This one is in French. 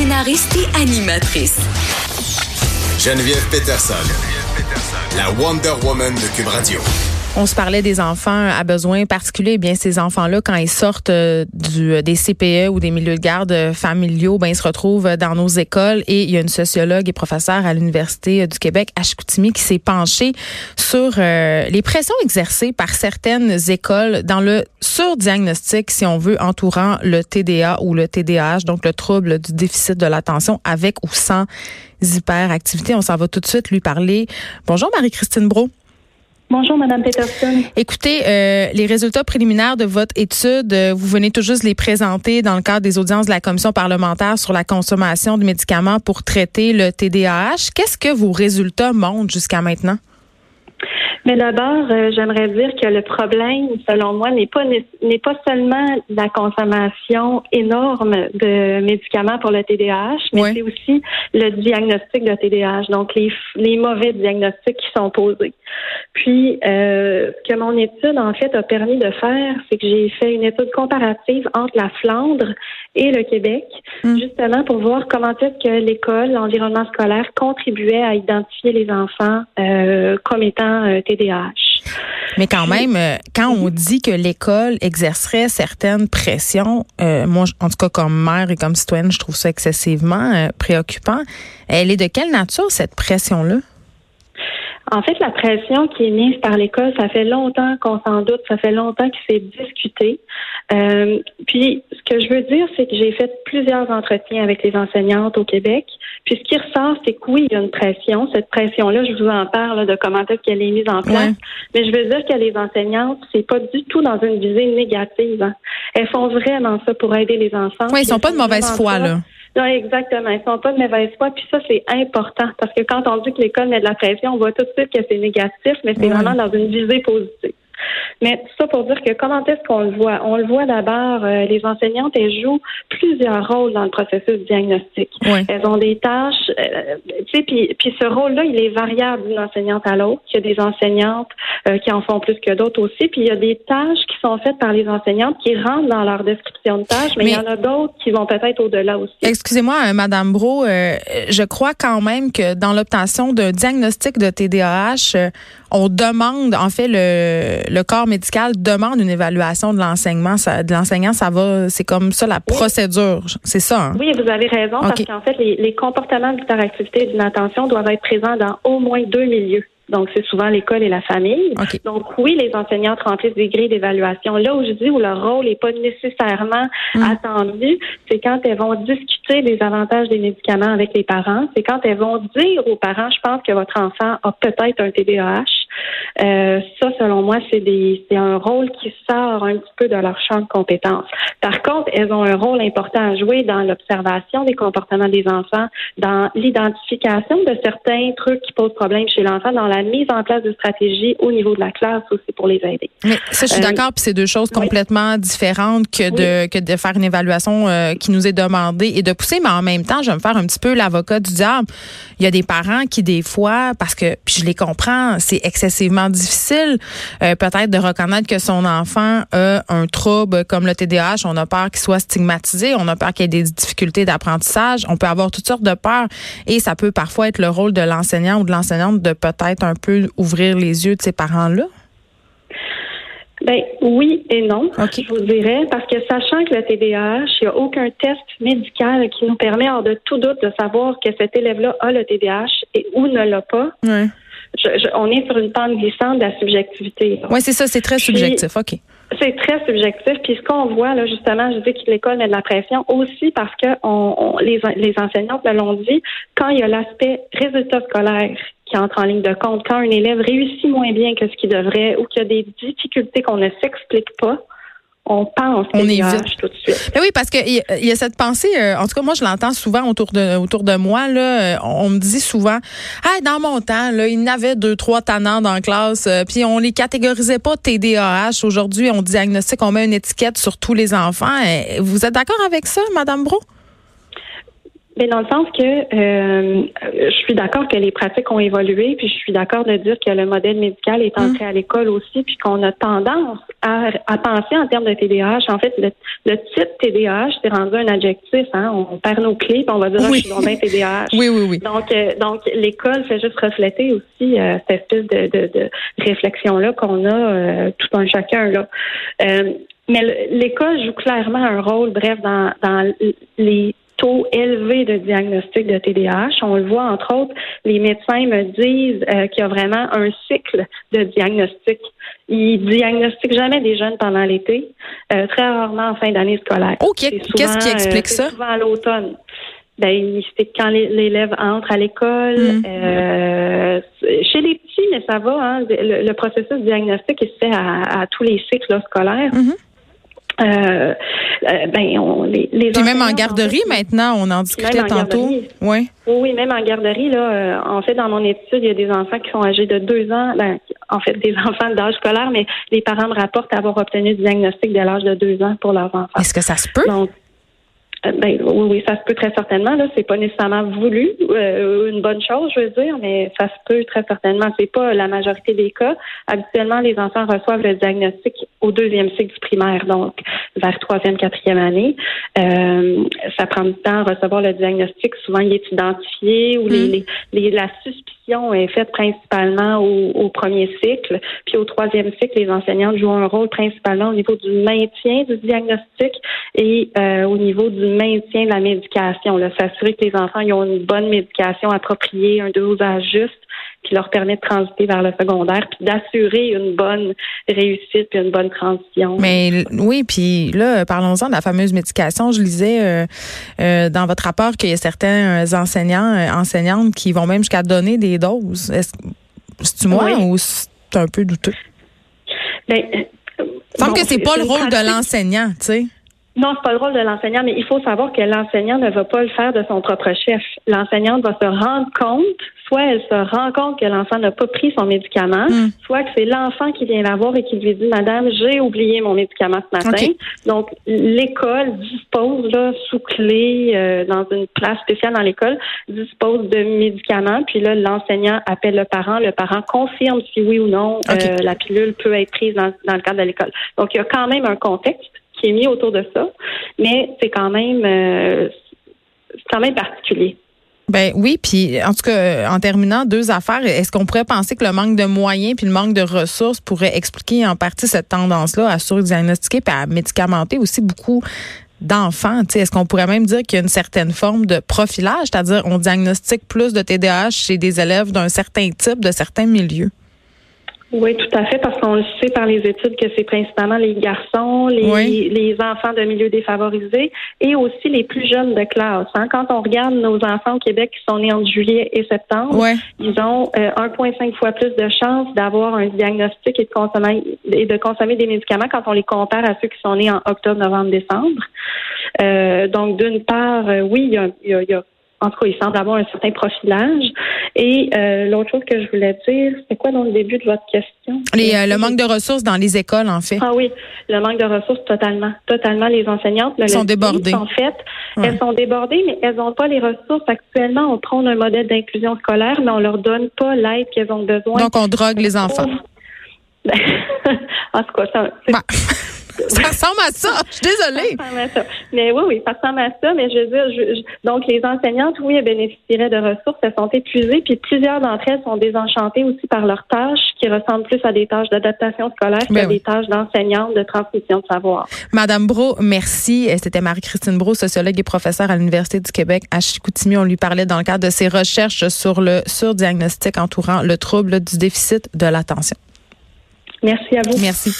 scénariste et animatrice. Geneviève Peterson, la Wonder Woman de Cube Radio. On se parlait des enfants à besoins particuliers. Eh bien, ces enfants-là, quand ils sortent euh, du, des CPE ou des milieux de garde familiaux, ben, ils se retrouvent dans nos écoles. Et il y a une sociologue et professeure à l'Université du Québec, à Chicoutimi, qui s'est penchée sur euh, les pressions exercées par certaines écoles dans le surdiagnostic, si on veut, entourant le TDA ou le TDAH, donc le trouble du déficit de l'attention avec ou sans hyperactivité. On s'en va tout de suite lui parler. Bonjour Marie-Christine Brault. Bonjour, Madame Peterson. Écoutez, euh, les résultats préliminaires de votre étude, euh, vous venez tout juste les présenter dans le cadre des audiences de la commission parlementaire sur la consommation de médicaments pour traiter le TDAH. Qu'est-ce que vos résultats montrent jusqu'à maintenant? Mais d'abord, euh, j'aimerais dire que le problème, selon moi, n'est pas n'est pas seulement la consommation énorme de médicaments pour le TDAH, mais c'est aussi le diagnostic de TDAH, donc les, les mauvais diagnostics qui sont posés. Puis, euh, ce que mon étude, en fait, a permis de faire, c'est que j'ai fait une étude comparative entre la Flandre et le Québec, mm. justement pour voir comment est-ce que l'école, l'environnement scolaire contribuait à identifier les enfants euh, comme étant euh, TDAH. Mais quand même, euh, quand on dit que l'école exercerait certaines pressions, euh, moi, en tout cas comme mère et comme citoyenne, je trouve ça excessivement euh, préoccupant. Elle est de quelle nature cette pression-là? En fait, la pression qui est mise par l'école, ça fait longtemps qu'on s'en doute, ça fait longtemps que c'est discuté. Euh, puis, ce que je veux dire, c'est que j'ai fait plusieurs entretiens avec les enseignantes au Québec. Puis, ce qui ressort, c'est que oui, il y a une pression. Cette pression-là, je vous en parle de comment est-ce qu'elle est mise en place. Mais je veux dire que les enseignantes, c'est pas du tout dans une visée négative. Hein. Elles font vraiment ça pour aider les enfants. Oui, ils sont pas de mauvaise foi, là. Non, exactement. Ils sont pas de mauvaise foi. Puis ça, c'est important parce que quand on dit que l'école met de la pression, on voit tout de suite que c'est négatif, mais c'est vraiment dans une visée positive. Mais ça pour dire que comment est-ce qu'on le voit? On le voit d'abord, euh, les enseignantes, elles jouent plusieurs rôles dans le processus diagnostique. Elles ont des tâches, euh, tu sais, puis, puis ce rôle-là, il est variable d'une enseignante à l'autre. Il y a des enseignantes euh, qui en font plus que d'autres aussi, puis il y a des tâches qui sont faites par les enseignantes qui rentrent dans leur description de tâches, mais, il y en a d'autres qui vont peut-être au-delà aussi. Excusez-moi, Madame Bro, je crois quand même que dans l'obtention d'un diagnostic de TDAH, on demande, en fait, le, le corps médical demande une évaluation de l'enseignement, de l'enseignant, ça va, c'est comme ça la procédure, c'est ça. Hein? Oui, vous avez raison parce qu'en fait, les, les comportements d'hyperactivité et d'inattention doivent être présents dans au moins deux milieux. Donc, c'est souvent l'école et la famille. Donc, oui, les enseignantes remplissent des grilles d'évaluation. Là où je dis où leur rôle n'est pas nécessairement mm. attendu, c'est quand elles vont discuter des avantages des médicaments avec les parents. C'est quand elles vont dire aux parents, je pense que votre enfant a peut-être un TDAH. Euh, ça, selon moi, c'est des, c'est un rôle qui sort un petit peu de leur champ de compétences. Par contre, elles ont un rôle important à jouer dans l'observation des comportements des enfants, dans l'identification de certains trucs qui posent problème chez l'enfant, dans la mise en place de stratégies au niveau de la classe aussi pour les aider. Mais ça, je suis euh, d'accord, puis c'est deux choses complètement différentes que de que de faire une évaluation euh, qui nous est demandée et de pousser, mais en même temps, je vais me faire un petit peu l'avocat du diable. Il y a des parents qui des fois, parce que puis je les comprends, c'est excessivement difficile euh, peut-être de reconnaître que son enfant a un trouble comme le TDAH. On a peur qu'il soit stigmatisé, on a peur qu'il y ait des difficultés d'apprentissage. On peut avoir toutes sortes de peurs et ça peut parfois être le rôle de l'enseignant ou de l'enseignante de peut-être un peu ouvrir les yeux de ces parents-là? Ben oui et non, je vous dirais, parce que sachant que le TDAH, il n'y a aucun test médical qui nous permet hors de tout doute de savoir que cet élève-là a le TDAH et ou ne l'a pas. on est sur une pente glissante de la subjectivité. Oui, c'est ça, c'est très subjectif. OK. C'est très subjectif. Puis ce qu'on voit, là, justement, je dis que l'école met de la pression aussi parce que on, les, les enseignantes l'ont dit, quand il y a l'aspect résultat scolaire qui entre en ligne de compte, quand un élève réussit moins bien que ce qu'il devrait ou qu'il y a des difficultés qu'on ne s'explique pas, on pense on est tout de suite. oui, parce qu'il y, y, a cette pensée, euh, en tout cas, moi, je l'entends souvent autour de, autour de moi. Là, euh, on, me dit souvent, ah, dans mon temps, là, il y avait deux, trois tannants dans la classe, euh, puis on les catégorisait pas TDAH. Aujourd'hui, on diagnostique, on met une étiquette sur tous les enfants. vous êtes d'accord avec ça, Madame Bro? Mais dans le sens que euh, je suis d'accord que les pratiques ont évolué, puis je suis d'accord de dire que le modèle médical est entré mm. à l'école aussi, puis qu'on a tendance à, à, penser en termes de TDAH. En fait, le, le titre TDAH, c'est rendu un adjectif. Hein? On perd nos clés, puis on va dire oui. ah, je suis TDAH. oui, oui, oui. Donc, euh, donc l'école fait juste refléter aussi euh, cette espèce de, de, de réflexion-là qu'on a euh, tout un chacun. là. mais l'école joue clairement un rôle, bref, dans, dans les taux élevés de diagnostic de TDAH. On le voit, entre autres, les médecins me disent euh, qu'il y a vraiment un cycle de diagnostic. Ils diagnostiquent jamais des jeunes pendant l'été, euh, très rarement en fin d'année scolaire. OK. Qu'est-ce qui explique euh, ça? souvent à l'automne. Ben, c'est quand l'élève entre à l'école. Hmm. chez les petits, mais ça va. Hein, le, processus diagnostique il se fait à, tous les cycles scolaires. Mm-hmm. Euh, euh, ben, on, les, les Puis même en garderie maintenant, on en discutait tantôt. Oui. Oui, même en garderie, là, euh, en fait, dans mon étude, il y a des enfants qui sont âgés de deux ans, ben, en fait, des enfants d'âge scolaire, mais les parents me rapportent avoir obtenu le diagnostic dès l'âge de deux ans pour leurs enfants. Est-ce que ça se peut? Ben oui, oui, ça se peut très certainement. Là, c'est pas nécessairement voulu, euh, une bonne chose, je veux dire, mais ça se peut très certainement. C'est pas la majorité des cas. Habituellement, les enfants reçoivent le diagnostic au deuxième cycle du primaire, donc vers troisième, quatrième année. Euh, ça prend du temps à recevoir le diagnostic. Souvent, il est identifié ou les, mm. les, la suspicion est faite principalement au, au, premier cycle. Puis au troisième cycle, les enseignants jouent un rôle principalement au niveau du maintien du diagnostic et euh, au niveau du maintien de la médication, s'assurer que les enfants ont une bonne médication appropriée, un dosage juste qui leur permet de transiter vers le secondaire, puis d'assurer une bonne réussite puis une bonne transition. Mais oui, puis là, parlons-en de la fameuse médication. Je lisais euh, euh, dans votre rapport qu'il y a certains enseignants, euh, enseignantes qui vont même jusqu'à donner des doses. Est-ce c'est moi ou c'est un peu douteux? Ben, il semble que c'est pas le rôle de l'enseignant, tu sais. Non, c'est pas le rôle de l'enseignant, mais il faut savoir que l'enseignant ne va pas le faire de son propre chef. L'enseignante va se rendre compte, soit elle se rend compte que l'enfant n'a pas pris son médicament, hmm. soit que c'est l'enfant qui vient la voir et qui lui dit, Madame, j'ai oublié mon médicament ce matin. Donc, l'école dispose, là, sous clé, euh, dans une place spéciale dans l'école, dispose de médicaments. Puis là, l'enseignant appelle le parent. Le parent confirme si oui ou non euh, la pilule peut être prise dans, dans le cadre de l'école. Donc, il y a quand même un contexte qui est mis autour de ça, mais c'est quand même euh, quand même particulier. Ben oui, puis en tout cas, en terminant, deux affaires. Est-ce qu'on pourrait penser que le manque de moyens puis le manque de ressources pourrait expliquer en partie cette tendance-là à surdiagnostiquer et à médicamenter aussi beaucoup d'enfants? Est-ce qu'on pourrait même dire qu'il y a une certaine forme de profilage, c'est-à-dire on diagnostique plus de TDAH chez des élèves d'un certain type, de certains milieux? Oui, tout à fait, parce qu'on le sait par les études que c'est principalement les garçons, les, les enfants de milieux défavorisés et aussi les plus jeunes de classe. Hein. Quand on regarde nos enfants au Québec qui sont nés en juillet et septembre, ils ont 1,5 euh, fois plus de chances d'avoir un diagnostic et de consommer et de consommer des médicaments quand on les compare à ceux qui sont nés en octobre, novembre, décembre. Euh, donc, d'une part, euh, oui, il y a, il y a en tout cas, il semble avoir un certain profilage. Et euh, l'autre chose que je voulais dire, c'est quoi dans le début de votre question? Les, euh, le manque de ressources dans les écoles, en fait. Ah oui, le manque de ressources, totalement. Totalement, les enseignantes elles sont débordées. En fait, elles sont débordées, mais elles n'ont pas les ressources. Actuellement, on prend un modèle d'inclusion scolaire, mais on leur donne pas l'aide qu'elles ont besoin. Donc, on drogue les enfants. en tout cas, ça, bah. Ça ressemble à ça. Je suis désolée. Ça ressemble à ça. Mais oui, oui, ça ressemble à ça. Mais je veux dire, donc les enseignantes, oui, elles bénéficieraient de ressources. Elles sont épuisées. Puis plusieurs d'entre elles sont désenchantées aussi par leurs tâches qui ressemblent plus à des tâches d'adaptation scolaire qu'à des tâches d'enseignante, de transmission de savoir. Madame Bro, merci. C'était Marie-Christine Bro, sociologue et professeure à l'Université du Québec à Chicoutimi. On lui parlait dans le cadre de ses recherches sur le surdiagnostic entourant le trouble du déficit de l'attention. Merci à vous. Merci.